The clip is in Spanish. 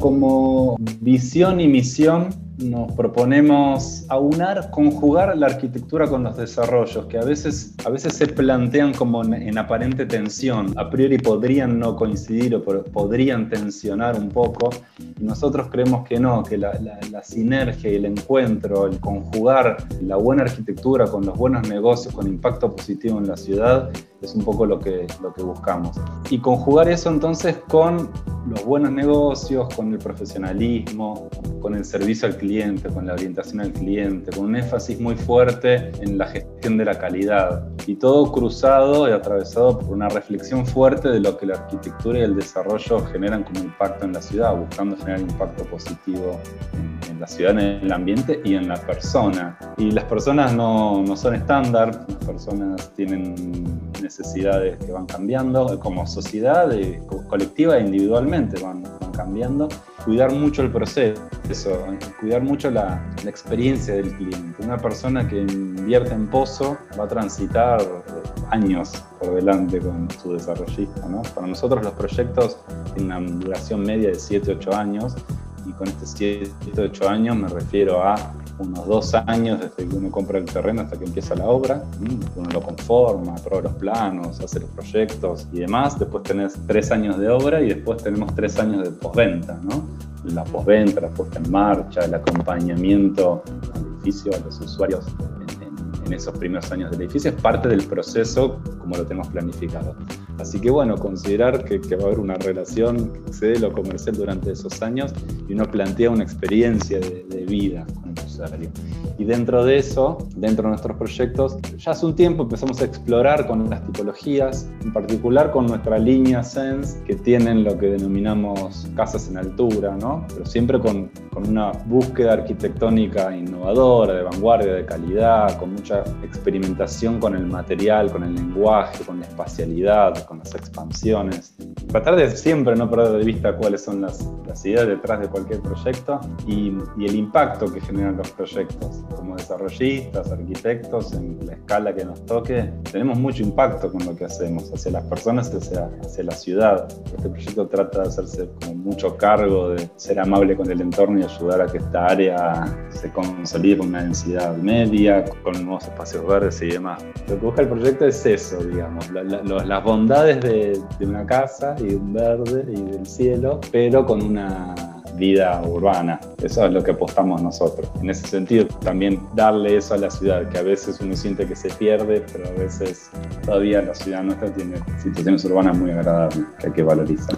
Como visión y misión nos proponemos aunar, conjugar la arquitectura con los desarrollos, que a veces, a veces se plantean como en, aparente tensión. A priori podrían no coincidir o podrían tensionar un poco. Y nosotros creemos que no, que la, sinergia y el encuentro, el conjugar la buena arquitectura con los buenos negocios, con impacto positivo en la ciudad, es un poco lo que, lo que buscamos. Y conjugar eso entonces con los buenos negocios, con el profesionalismo, con el servicio al cliente, con la orientación al cliente, con un énfasis muy fuerte en la gestión de la calidad. Y todo cruzado y atravesado por una reflexión fuerte de lo que la arquitectura y el desarrollo generan como impacto en la ciudad, buscando generar impacto positivo en, la ciudad, en el ambiente y en la persona. Y las personas no, no son estándar, las personas tienen necesidades que van cambiando como sociedad, colectiva e individualmente van, van cambiando. Cuidar mucho el proceso, cuidar mucho la, experiencia del cliente. Una persona que invierte en pozo va a transitar años por delante con su desarrollista. ¿no? Para nosotros los proyectos tienen una duración media de 7-8 años y con este 7-8 años me refiero a unos dos años desde que uno compra el terreno hasta que empieza la obra. Uno lo conforma, aprueba los planos, hace los proyectos y demás. Después tenés tres años de obra y después tenemos tres años de postventa, ¿no? La postventa, la puesta en marcha, el acompañamiento al edificio, a los usuarios en, esos primeros años del edificio es parte del proceso como lo tenemos planificado. Así que bueno, considerar que, va a haber una relación que excede lo comercial durante esos años y uno plantea una experiencia de, de vida y dentro de eso, dentro de nuestros proyectos, ya hace un tiempo empezamos a explorar con las tipologías, en particular con nuestra línea Sense, que tienen lo que denominamos casas en altura, ¿no? Pero siempre con, con una búsqueda arquitectónica innovadora, de vanguardia, de calidad, con mucha experimentación con el material, con el lenguaje, con la espacialidad, con las expansiones. Tratar de siempre no perder de vista cuáles son las, las ideas detrás de cualquier proyecto y, y el impacto que generan los proyectos. Como desarrollistas, arquitectos, en la escala que nos toque, tenemos mucho impacto con lo que hacemos hacia las personas hacia, hacia la ciudad. Este proyecto trata de hacerse con mucho cargo de ser amable con el entorno y ayudar a que esta área se consolide con una densidad media, con nuevos espacios verdes y demás. Lo que busca el proyecto es eso, digamos, las bondades de, de una casa y un verde y del cielo, pero con una vida urbana. Eso es lo que apostamos nosotros. En ese sentido, también darle eso a la ciudad, que a veces uno siente que se pierde, pero a veces todavía la ciudad nuestra tiene situaciones urbanas muy agradables que hay que valorizar.